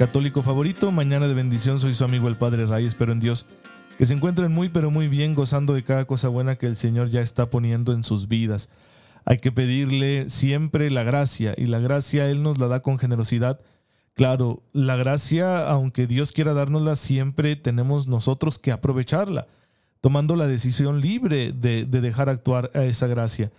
católico favorito. Mañana de bendición, soy su amigo el Padre Ray. Espero en Dios que se encuentren muy, pero muy bien, gozando de cada cosa buena que el Señor ya está poniendo en sus vidas. Hay que pedirle siempre la gracia, y la gracia Él nos la da con generosidad. Claro, la gracia, aunque Dios quiera dárnosla, siempre tenemos nosotros que aprovecharla, tomando la decisión libre de, de dejar actuar a esa gracia.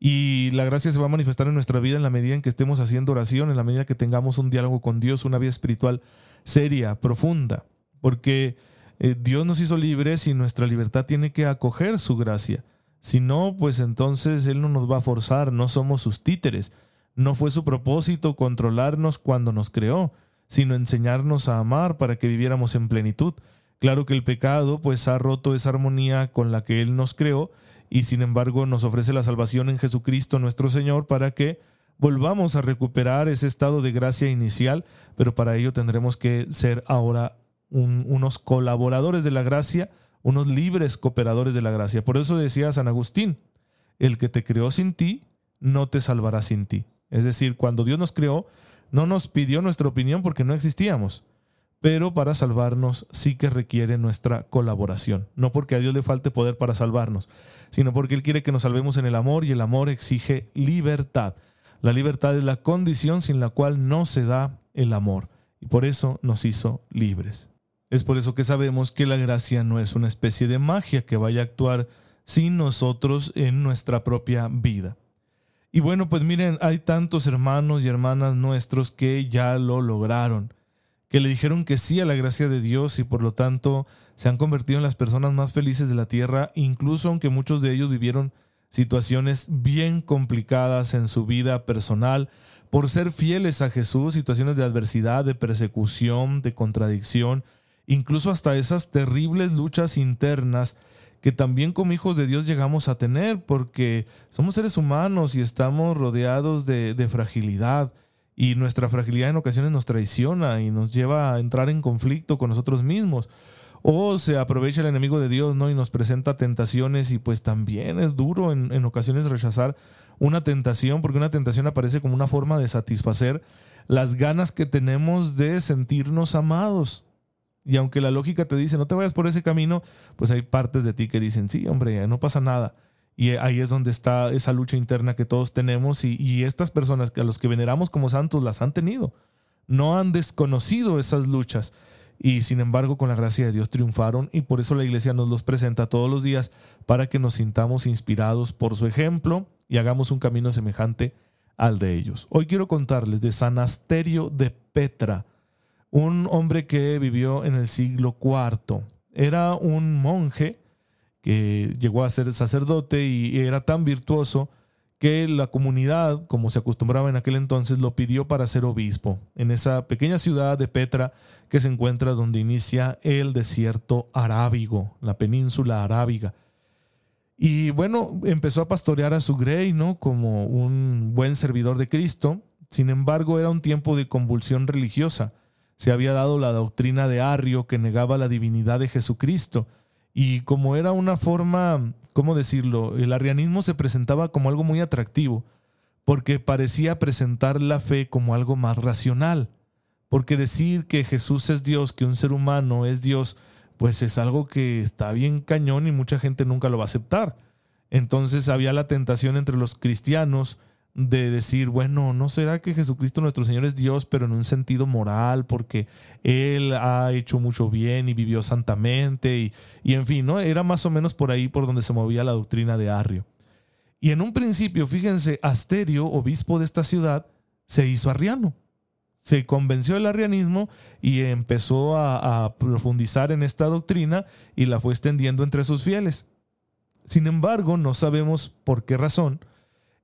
Y la gracia se va a manifestar en nuestra vida en la medida en que estemos haciendo oración, en la medida que tengamos un diálogo con Dios, una vida espiritual seria, profunda. Porque eh, Dios nos hizo libres y nuestra libertad tiene que acoger su gracia. Si no, pues entonces Él no nos va a forzar, no somos sus títeres. No fue su propósito controlarnos cuando nos creó, sino enseñarnos a amar para que viviéramos en plenitud. Claro que el pecado pues ha roto esa armonía con la que Él nos creó y sin embargo nos ofrece la salvación en Jesucristo nuestro Señor para que volvamos a recuperar ese estado de gracia inicial, pero para ello tendremos que ser ahora unos colaboradores de la gracia, unos libres cooperadores de la gracia. Por eso decía San Agustín, el que te creó sin ti, no te salvará sin ti. Es decir, cuando Dios nos creó, no nos pidió nuestra opinión porque no existíamos pero para salvarnos sí que requiere nuestra colaboración. No porque a Dios le falte poder para salvarnos, sino porque Él quiere que nos salvemos en el amor y el amor exige libertad. La libertad es la condición sin la cual no se da el amor y por eso nos hizo libres. Es por eso que sabemos que la gracia no es una especie de magia que vaya a actuar sin nosotros en nuestra propia vida. Y bueno, pues miren, hay tantos hermanos y hermanas nuestros que ya lo lograron que le dijeron que sí a la gracia de Dios y por lo tanto se han convertido en las personas más felices de la tierra, incluso aunque muchos de ellos vivieron situaciones bien complicadas en su vida personal, por ser fieles a Jesús, situaciones de adversidad, de persecución, de contradicción, incluso hasta esas terribles luchas internas que también como hijos de Dios llegamos a tener, porque somos seres humanos y estamos rodeados de, de fragilidad y nuestra fragilidad en ocasiones nos traiciona y nos lleva a entrar en conflicto con nosotros mismos. O se aprovecha el enemigo de Dios, ¿no? Y nos presenta tentaciones y pues también es duro en, en ocasiones rechazar una tentación, porque una tentación aparece como una forma de satisfacer las ganas que tenemos de sentirnos amados. Y aunque la lógica te dice, no te vayas por ese camino, pues hay partes de ti que dicen, sí, hombre, no pasa nada. Y ahí es donde está esa lucha interna que todos tenemos y, estas personas a los que veneramos como santos las han tenido. No han desconocido esas luchas y sin embargo con la gracia de Dios triunfaron y por eso la iglesia nos los presenta todos los días para que nos sintamos inspirados por su ejemplo y hagamos un camino semejante al de ellos. Hoy quiero contarles de San Asterio de Petra, un hombre que vivió en el siglo IV. Era un monje que llegó a ser sacerdote y era tan virtuoso que la comunidad, como se acostumbraba en aquel entonces, lo pidió para ser obispo en esa pequeña ciudad de Petra que se encuentra donde inicia el desierto arábigo, la península arábiga. Y bueno, empezó a pastorear a su grey, ¿no? Como un buen servidor de Cristo. Sin embargo, era un tiempo de convulsión religiosa. Se había dado la doctrina de Arrio que negaba la divinidad de Jesucristo y como era una forma, ¿cómo decirlo? El arrianismo se presentaba como algo muy atractivo, porque parecía presentar la fe como algo más racional. Porque decir que Jesús es Dios, que un ser humano es Dios, pues es algo que está bien cañón y mucha gente nunca lo va a aceptar. Entonces había la tentación entre los cristianos de decir, bueno, ¿no será que Jesucristo nuestro Señor es Dios, pero en un sentido moral, porque Él ha hecho mucho bien y vivió santamente, y, y en fin, ¿no? Era más o menos por ahí por donde se movía la doctrina de Arrio. Y en un principio, fíjense, Asterio, obispo de esta ciudad, se hizo arriano. Se convenció del arrianismo y empezó a, a profundizar en esta doctrina y la fue extendiendo entre sus fieles. Sin embargo, no sabemos por qué razón,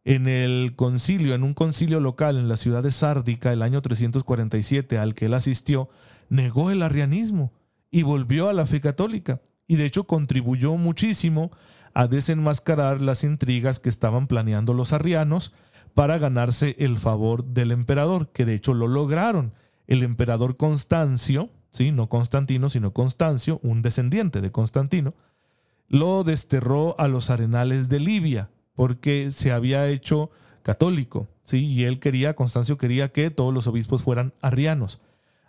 en el concilio, en un concilio local en la ciudad de Sárdica, el año 347, al que él asistió, negó el arrianismo y volvió a la fe católica. Y de hecho contribuyó muchísimo a desenmascarar las intrigas que estaban planeando los arrianos para ganarse el favor del emperador, que de hecho lo lograron. El emperador Constancio, ¿sí? no Constantino, sino Constancio, un descendiente de Constantino, lo desterró a los arenales de Libia, porque se había hecho católico, ¿sí? y él quería, Constancio quería que todos los obispos fueran arrianos.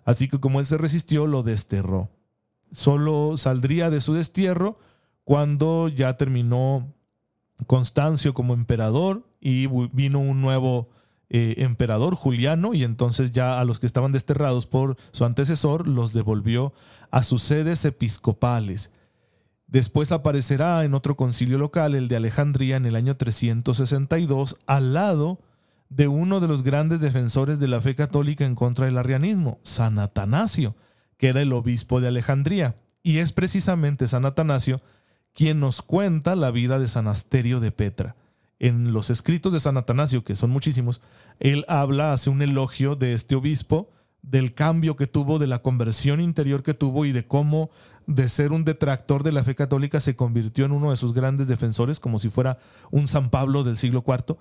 Así que como él se resistió, lo desterró. Solo saldría de su destierro cuando ya terminó Constancio como emperador y vino un nuevo eh, emperador Juliano y entonces ya a los que estaban desterrados por su antecesor los devolvió a sus sedes episcopales. Después aparecerá en otro concilio local, el de Alejandría, en el año 362, al lado de uno de los grandes defensores de la fe católica en contra del arrianismo, San Atanasio, que era el obispo de Alejandría. Y es precisamente San Atanasio quien nos cuenta la vida de San Asterio de Petra. En los escritos de San Atanasio, que son muchísimos, él habla, hace un elogio de este obispo, del cambio que tuvo, de la conversión interior que tuvo y de cómo de ser un detractor de la fe católica se convirtió en uno de sus grandes defensores, como si fuera un San Pablo del siglo IV,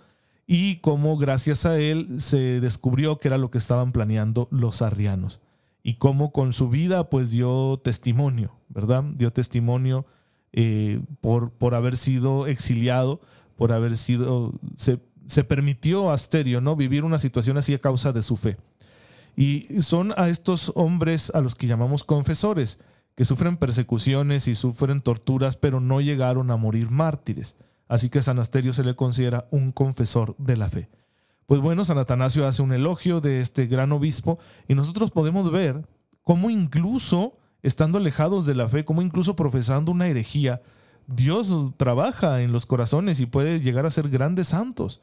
y cómo gracias a él se descubrió que era lo que estaban planeando los arrianos, y cómo con su vida pues dio testimonio, ¿verdad? Dio testimonio eh, por, por haber sido exiliado, por haber sido, se, se permitió a Asterio ¿no? vivir una situación así a causa de su fe. Y son a estos hombres a los que llamamos confesores, que sufren persecuciones y sufren torturas, pero no llegaron a morir mártires. Así que San Asterio se le considera un confesor de la fe. Pues bueno, San Atanasio hace un elogio de este gran obispo y nosotros podemos ver cómo incluso estando alejados de la fe, como incluso profesando una herejía, Dios trabaja en los corazones y puede llegar a ser grandes santos.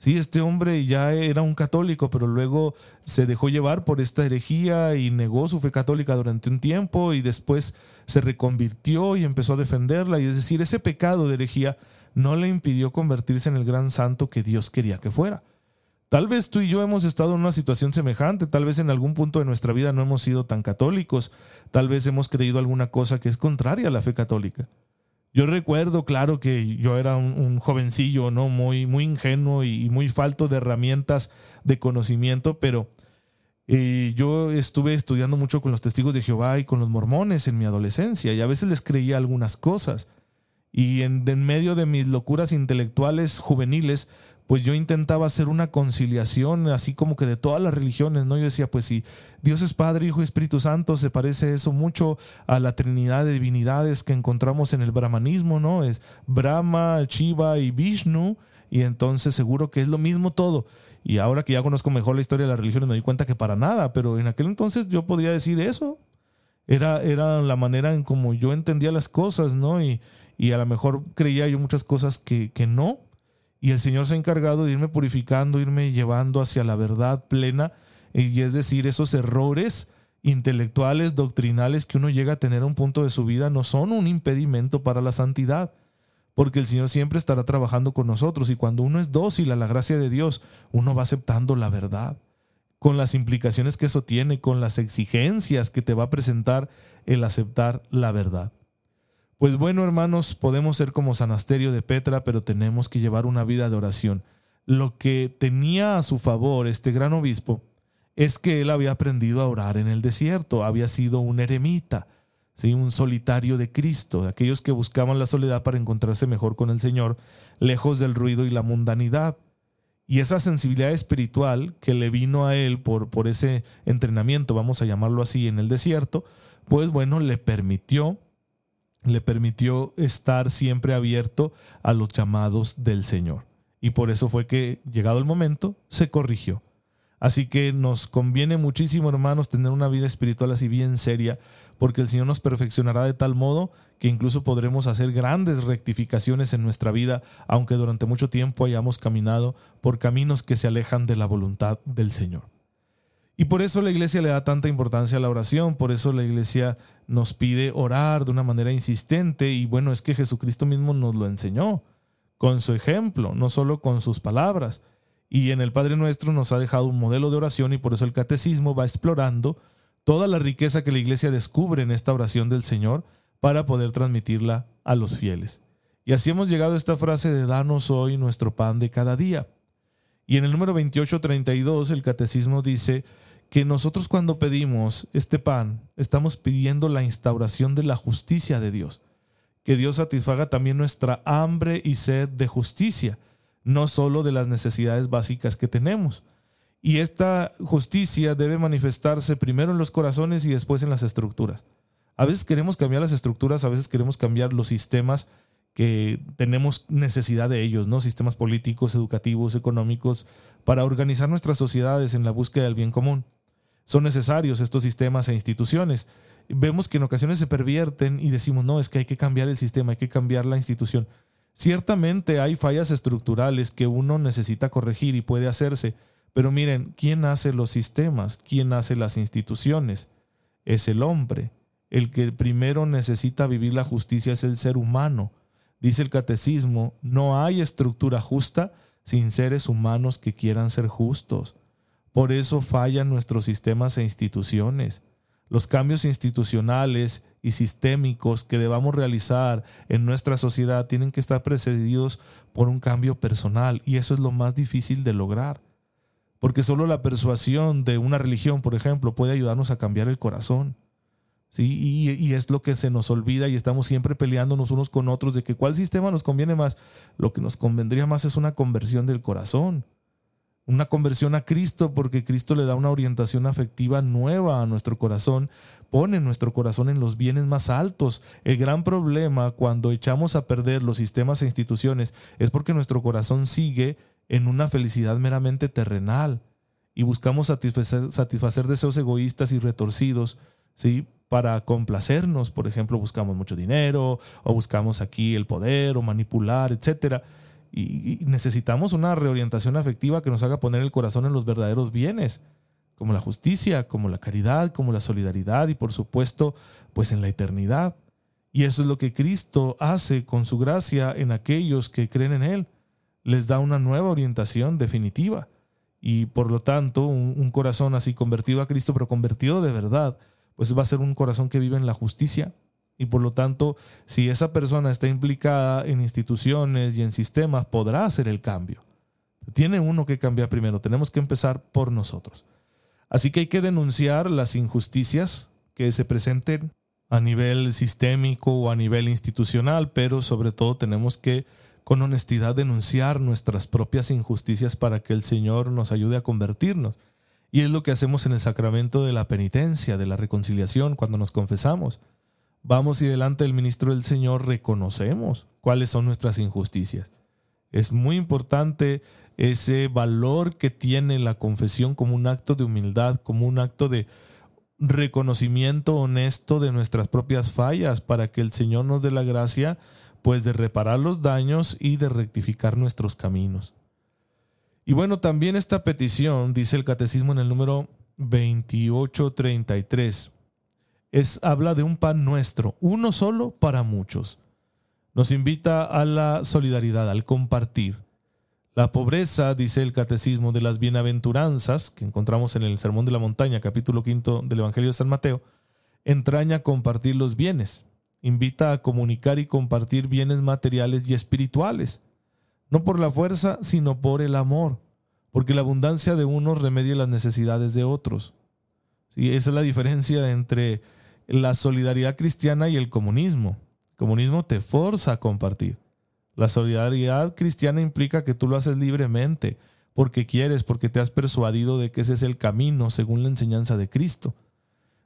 Sí, este hombre ya era un católico, pero luego se dejó llevar por esta herejía y negó su fe católica durante un tiempo y después se reconvirtió y empezó a defenderla. Y es decir, ese pecado de herejía no le impidió convertirse en el gran santo que Dios quería que fuera. Tal vez tú y yo hemos estado en una situación semejante, tal vez en algún punto de nuestra vida no hemos sido tan católicos, tal vez hemos creído alguna cosa que es contraria a la fe católica. Yo recuerdo, claro, que yo era un, jovencillo, ¿no? Muy, muy ingenuo y, muy falto de herramientas de conocimiento, pero eh, yo estuve estudiando mucho con los testigos de Jehová y con los mormones en mi adolescencia y a veces les creía algunas cosas. Y en medio de mis locuras intelectuales juveniles, pues yo intentaba hacer una conciliación así como que de todas las religiones, ¿no? Yo decía, pues si Dios es Padre, Hijo y Espíritu Santo, se parece eso mucho a la Trinidad de divinidades que encontramos en el brahmanismo, ¿no? Es Brahma, Shiva y Vishnu, y entonces seguro que es lo mismo todo. Y ahora que ya conozco mejor la historia de las religiones me doy cuenta que para nada, pero en aquel entonces yo podría decir eso. Era, era la manera en como yo entendía las cosas, ¿no? Y, y a lo mejor creía yo muchas cosas que, que no, y el Señor se ha encargado de irme purificando, irme llevando hacia la verdad plena, y es decir, esos errores intelectuales, doctrinales que uno llega a tener a un punto de su vida no son un impedimento para la santidad, porque el Señor siempre estará trabajando con nosotros y cuando uno es dócil a la gracia de Dios, uno va aceptando la verdad, con las implicaciones que eso tiene, con las exigencias que te va a presentar el aceptar la verdad. Pues bueno, hermanos, podemos ser como San Asterio de Petra, pero tenemos que llevar una vida de oración. Lo que tenía a su favor este gran obispo es que él había aprendido a orar en el desierto, había sido un eremita, ¿sí? un solitario de Cristo, de aquellos que buscaban la soledad para encontrarse mejor con el Señor, lejos del ruido y la mundanidad. Y esa sensibilidad espiritual que le vino a él por, por ese entrenamiento, vamos a llamarlo así, en el desierto, pues bueno, le permitió le permitió estar siempre abierto a los llamados del Señor. Y por eso fue que, llegado el momento, se corrigió. Así que nos conviene muchísimo, hermanos, tener una vida espiritual así bien seria, porque el Señor nos perfeccionará de tal modo que incluso podremos hacer grandes rectificaciones en nuestra vida, aunque durante mucho tiempo hayamos caminado por caminos que se alejan de la voluntad del Señor. Y por eso la iglesia le da tanta importancia a la oración, por eso la iglesia nos pide orar de una manera insistente y bueno, es que Jesucristo mismo nos lo enseñó con su ejemplo, no solo con sus palabras. Y en el Padre Nuestro nos ha dejado un modelo de oración y por eso el catecismo va explorando toda la riqueza que la iglesia descubre en esta oración del Señor para poder transmitirla a los fieles. Y así hemos llegado a esta frase de danos hoy nuestro pan de cada día. Y en el número 2832 el catecismo dice que nosotros cuando pedimos este pan estamos pidiendo la instauración de la justicia de Dios, que Dios satisfaga también nuestra hambre y sed de justicia, no solo de las necesidades básicas que tenemos. Y esta justicia debe manifestarse primero en los corazones y después en las estructuras. A veces queremos cambiar las estructuras, a veces queremos cambiar los sistemas que tenemos necesidad de ellos, ¿no? Sistemas políticos, educativos, económicos, para organizar nuestras sociedades en la búsqueda del bien común. Son necesarios estos sistemas e instituciones. Vemos que en ocasiones se pervierten y decimos, no, es que hay que cambiar el sistema, hay que cambiar la institución. Ciertamente hay fallas estructurales que uno necesita corregir y puede hacerse, pero miren, ¿quién hace los sistemas? ¿Quién hace las instituciones? Es el hombre. El que primero necesita vivir la justicia es el ser humano. Dice el catecismo, no hay estructura justa sin seres humanos que quieran ser justos. Por eso fallan nuestros sistemas e instituciones. Los cambios institucionales y sistémicos que debamos realizar en nuestra sociedad tienen que estar precedidos por un cambio personal y eso es lo más difícil de lograr. Porque solo la persuasión de una religión, por ejemplo, puede ayudarnos a cambiar el corazón. ¿sí? Y, es lo que se nos olvida y estamos siempre peleándonos unos con otros de que cuál sistema nos conviene más. Lo que nos convendría más es una conversión del corazón, una conversión a Cristo porque Cristo le da una orientación afectiva nueva a nuestro corazón, pone nuestro corazón en los bienes más altos. El gran problema cuando echamos a perder los sistemas e instituciones es porque nuestro corazón sigue en una felicidad meramente terrenal y buscamos satisfacer, deseos egoístas y retorcidos, ¿sí? para complacernos, por ejemplo, buscamos mucho dinero o buscamos aquí el poder o manipular, etcétera. Y, necesitamos una reorientación afectiva que nos haga poner el corazón en los verdaderos bienes, como la justicia, como la caridad, como la solidaridad y por supuesto, pues en la eternidad. Y eso es lo que Cristo hace con su gracia en aquellos que creen en Él. Les da una nueva orientación definitiva. Y por lo tanto, un corazón así convertido a Cristo, pero convertido de verdad, pues va a ser un corazón que vive en la justicia. Y por lo tanto, si esa persona está implicada en instituciones y en sistemas, podrá hacer el cambio. Tiene uno que cambiar primero. Tenemos que empezar por nosotros. Así que hay que denunciar las injusticias que se presenten a nivel sistémico o a nivel institucional, pero sobre todo tenemos que con honestidad denunciar nuestras propias injusticias para que el Señor nos ayude a convertirnos. Y es lo que hacemos en el sacramento de la penitencia, de la reconciliación, cuando nos confesamos. Vamos y delante del ministro del Señor reconocemos cuáles son nuestras injusticias. Es muy importante ese valor que tiene la confesión como un acto de humildad, como un acto de reconocimiento honesto de nuestras propias fallas para que el Señor nos dé la gracia pues de reparar los daños y de rectificar nuestros caminos. Y bueno, también esta petición, dice el catecismo en el número 2833, es, habla de un pan nuestro, uno solo para muchos. Nos invita a la solidaridad, al compartir. La pobreza, dice el catecismo de las bienaventuranzas, que encontramos en el Sermón de la Montaña, capítulo quinto del Evangelio de San Mateo, entraña compartir los bienes, invita a comunicar y compartir bienes materiales y espirituales no por la fuerza, sino por el amor, porque la abundancia de unos remedia las necesidades de otros. ¿Sí? Esa es la diferencia entre la solidaridad cristiana y el comunismo. El comunismo te forza a compartir. La solidaridad cristiana implica que tú lo haces libremente, porque quieres, porque te has persuadido de que ese es el camino según la enseñanza de Cristo.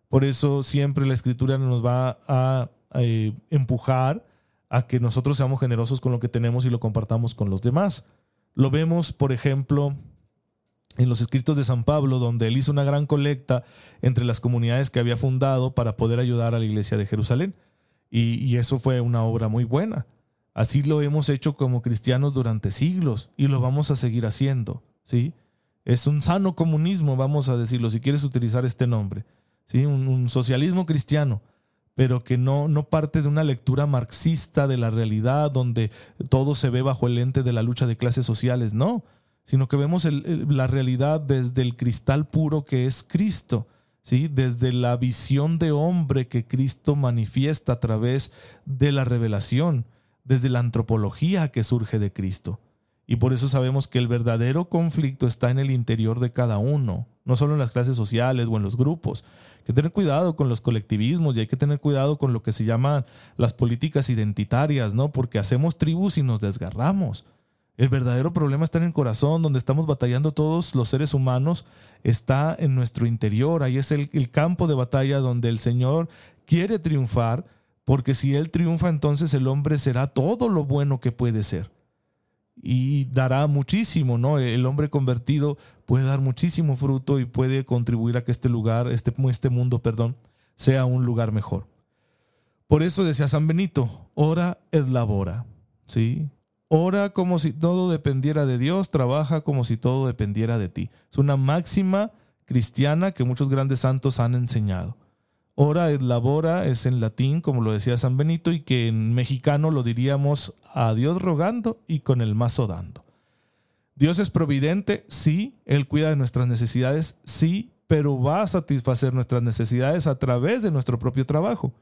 Por eso siempre la escritura nos va a, eh, empujar a que nosotros seamos generosos con lo que tenemos y lo compartamos con los demás. Lo vemos, por ejemplo, en los escritos de San Pablo, donde él hizo una gran colecta entre las comunidades que había fundado para poder ayudar a la iglesia de Jerusalén. Y, eso fue una obra muy buena. Así lo hemos hecho como cristianos durante siglos y lo vamos a seguir haciendo. ¿sí? Es un sano comunismo, vamos a decirlo, si quieres utilizar este nombre. ¿sí? un socialismo cristiano pero que no, no parte de una lectura marxista de la realidad donde todo se ve bajo el lente de la lucha de clases sociales, no, sino que vemos la realidad desde el cristal puro que es Cristo, ¿sí? desde la visión de hombre que Cristo manifiesta a través de la revelación, desde la antropología que surge de Cristo. Y por eso sabemos que el verdadero conflicto está en el interior de cada uno, no solo en las clases sociales o en los grupos. Hay que tener cuidado con los colectivismos y hay que tener cuidado con lo que se llaman las políticas identitarias, ¿no? Porque hacemos tribus y nos desgarramos. El verdadero problema está en el corazón, donde estamos batallando todos los seres humanos, está en nuestro interior. Ahí es el, campo de batalla donde el Señor quiere triunfar, porque si Él triunfa, entonces el hombre será todo lo bueno que puede ser y dará muchísimo, ¿no? El hombre convertido puede dar muchísimo fruto y puede contribuir a que este lugar, este, este mundo, perdón, sea un lugar mejor. Por eso decía San Benito, ora et labora, ¿sí? Ora como si todo dependiera de Dios, trabaja como si todo dependiera de ti. Es una máxima cristiana que muchos grandes santos han enseñado. Ora et labora es en latín, como lo decía San Benito, y que en mexicano lo diríamos a Dios rogando y con el mazo dando. Dios es providente, sí, Él cuida de nuestras necesidades, sí, pero va a satisfacer nuestras necesidades a través de nuestro propio trabajo,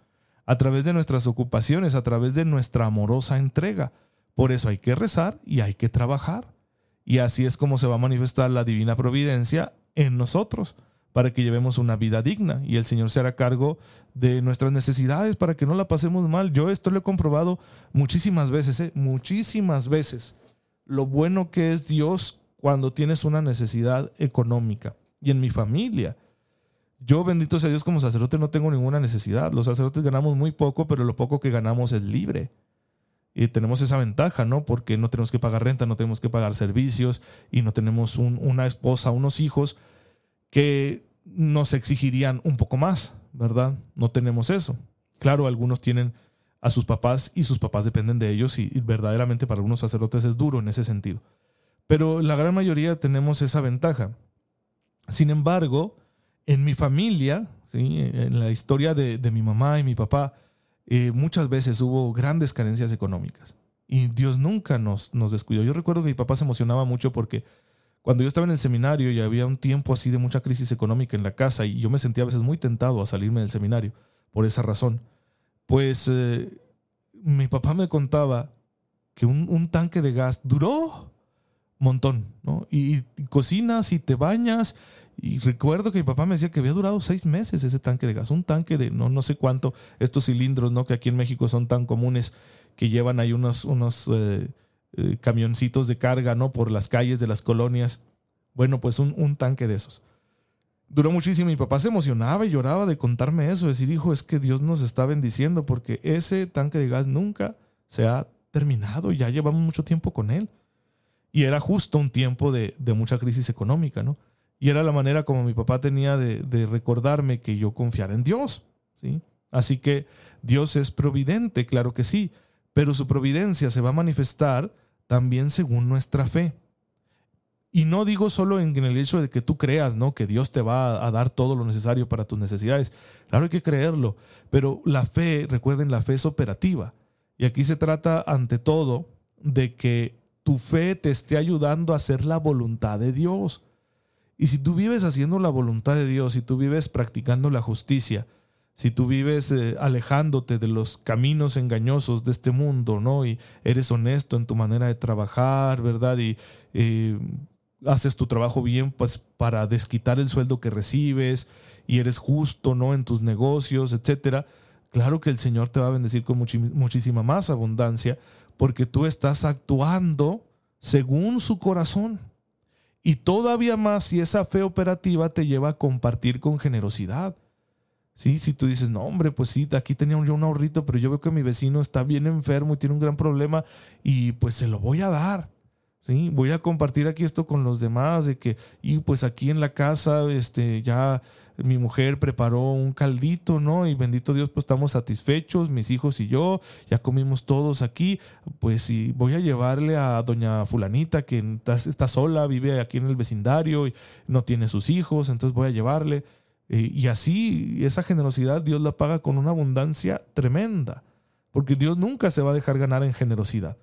a través de nuestras ocupaciones, a través de nuestra amorosa entrega. Por eso hay que rezar y hay que trabajar. Y así es como se va a manifestar la divina providencia en nosotros para que llevemos una vida digna y el Señor se hará cargo de nuestras necesidades para que no la pasemos mal. Yo esto lo he comprobado muchísimas veces, ¿eh? muchísimas veces. Lo bueno que es Dios cuando tienes una necesidad económica. Y en mi familia, yo bendito sea Dios como sacerdote no tengo ninguna necesidad. Los sacerdotes ganamos muy poco, pero lo poco que ganamos es libre. Y tenemos esa ventaja, ¿no? Porque no tenemos que pagar renta, no tenemos que pagar servicios y no tenemos una esposa, unos hijos que nos exigirían un poco más, ¿verdad? No tenemos eso. Claro, algunos tienen a sus papás y sus papás dependen de ellos y, verdaderamente para algunos sacerdotes es duro en ese sentido. Pero la gran mayoría tenemos esa ventaja. Sin embargo, en mi familia, en la historia de, mi mamá y mi papá, eh, muchas veces hubo grandes carencias económicas y Dios nunca nos, nos descuidó. Yo recuerdo que mi papá se emocionaba mucho porque cuando yo estaba en el seminario y había un tiempo así de mucha crisis económica en la casa y yo me sentía a veces muy tentado a salirme del seminario por esa razón, pues eh, mi papá me contaba que un, tanque de gas duró un montón, ¿no? Y, cocinas y te bañas. Y recuerdo que mi papá me decía que había durado seis meses ese tanque de gas, un tanque de no, no sé cuánto, estos cilindros, ¿no? Que aquí en México son tan comunes que llevan ahí unos, unos eh, eh, camioncitos de carga, ¿no? Por las calles de las colonias. Bueno, pues un, tanque de esos. Duró muchísimo. Mi papá se emocionaba y lloraba de contarme eso, decir, hijo, es que Dios nos está bendiciendo porque ese tanque de gas nunca se ha terminado. Ya llevamos mucho tiempo con él. Y era justo un tiempo de, mucha crisis económica, ¿no? Y era la manera como mi papá tenía de, recordarme que yo confiara en Dios, ¿sí? Así que Dios es providente, claro que sí, pero su providencia se va a manifestar también según nuestra fe. Y no digo solo en, el hecho de que tú creas, ¿no? Que Dios te va a, dar todo lo necesario para tus necesidades. Claro, hay que creerlo. Pero la fe, recuerden, la fe es operativa. Y aquí se trata, ante todo, de que tu fe te esté ayudando a hacer la voluntad de Dios. Y si tú vives haciendo la voluntad de Dios, si tú vives practicando la justicia, si tú vives eh, alejándote de los caminos engañosos de este mundo, ¿no? Y eres honesto en tu manera de trabajar, ¿verdad? Y haces tu trabajo bien, pues para desquitar el sueldo que recibes y eres justo, ¿no? En tus negocios, etcétera. Claro que el Señor te va a bendecir con muchísima más abundancia porque tú estás actuando según su corazón. Y todavía más si esa fe operativa te lleva a compartir con generosidad. Sí, si tú dices, no, hombre, pues sí, aquí tenía yo un ahorrito, pero yo veo que mi vecino está bien enfermo y tiene un gran problema y pues se lo voy a dar. Sí, voy a compartir aquí esto con los demás de que y pues aquí en la casa este ya mi mujer preparó un caldito, ¿no? Y bendito Dios, pues estamos satisfechos, mis hijos y yo, ya comimos todos aquí, pues sí, voy a llevarle a doña fulanita que está sola, vive aquí en el vecindario y no tiene sus hijos, entonces voy a llevarle. Eh, y así esa generosidad Dios la paga con una abundancia tremenda, porque Dios nunca se va a dejar ganar en generosidad.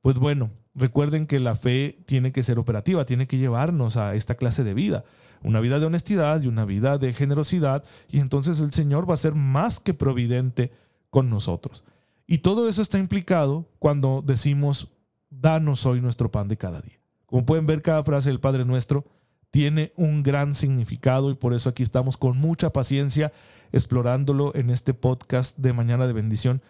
Pues bueno, Recuerden que la fe tiene que ser operativa, tiene que llevarnos a esta clase de vida, una vida de honestidad y una vida de generosidad, y entonces el Señor va a ser más que providente con nosotros. Y todo eso está implicado cuando decimos, danos hoy nuestro pan de cada día. Como pueden ver, cada frase del Padre Nuestro tiene un gran significado y por eso aquí estamos con mucha paciencia explorándolo en este podcast de Mañana de Bendición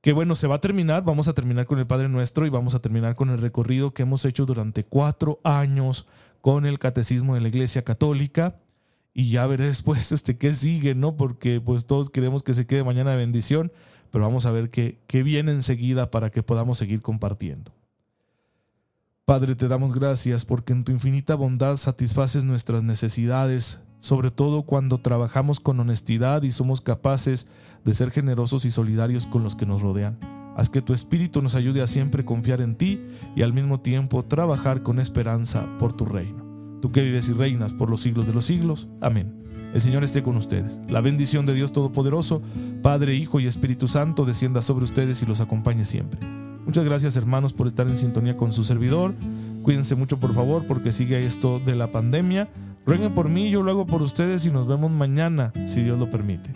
que bueno, se va a terminar, vamos a terminar con el Padre Nuestro y vamos a terminar con el recorrido que hemos hecho durante cuatro años con el Catecismo de la Iglesia Católica y ya veré después este, qué sigue, ¿no? Porque pues todos queremos que se quede mañana de bendición, pero vamos a ver qué, qué viene enseguida para que podamos seguir compartiendo. Padre, te damos gracias porque en tu infinita bondad satisfaces nuestras necesidades, sobre todo cuando trabajamos con honestidad y somos capaces de ser generosos y solidarios con los que nos rodean. Haz que tu Espíritu nos ayude a siempre confiar en ti y al mismo tiempo trabajar con esperanza por tu reino. Tú que vives y reinas por los siglos de los siglos. Amén. El Señor esté con ustedes. La bendición de Dios Todopoderoso, Padre, Hijo y Espíritu Santo, descienda sobre ustedes y los acompañe siempre. Muchas gracias hermanos por estar en sintonía con su servidor. Cuídense mucho por favor porque sigue esto de la pandemia. Rueguen por mí, yo lo hago por ustedes y nos vemos mañana, si Dios lo permite.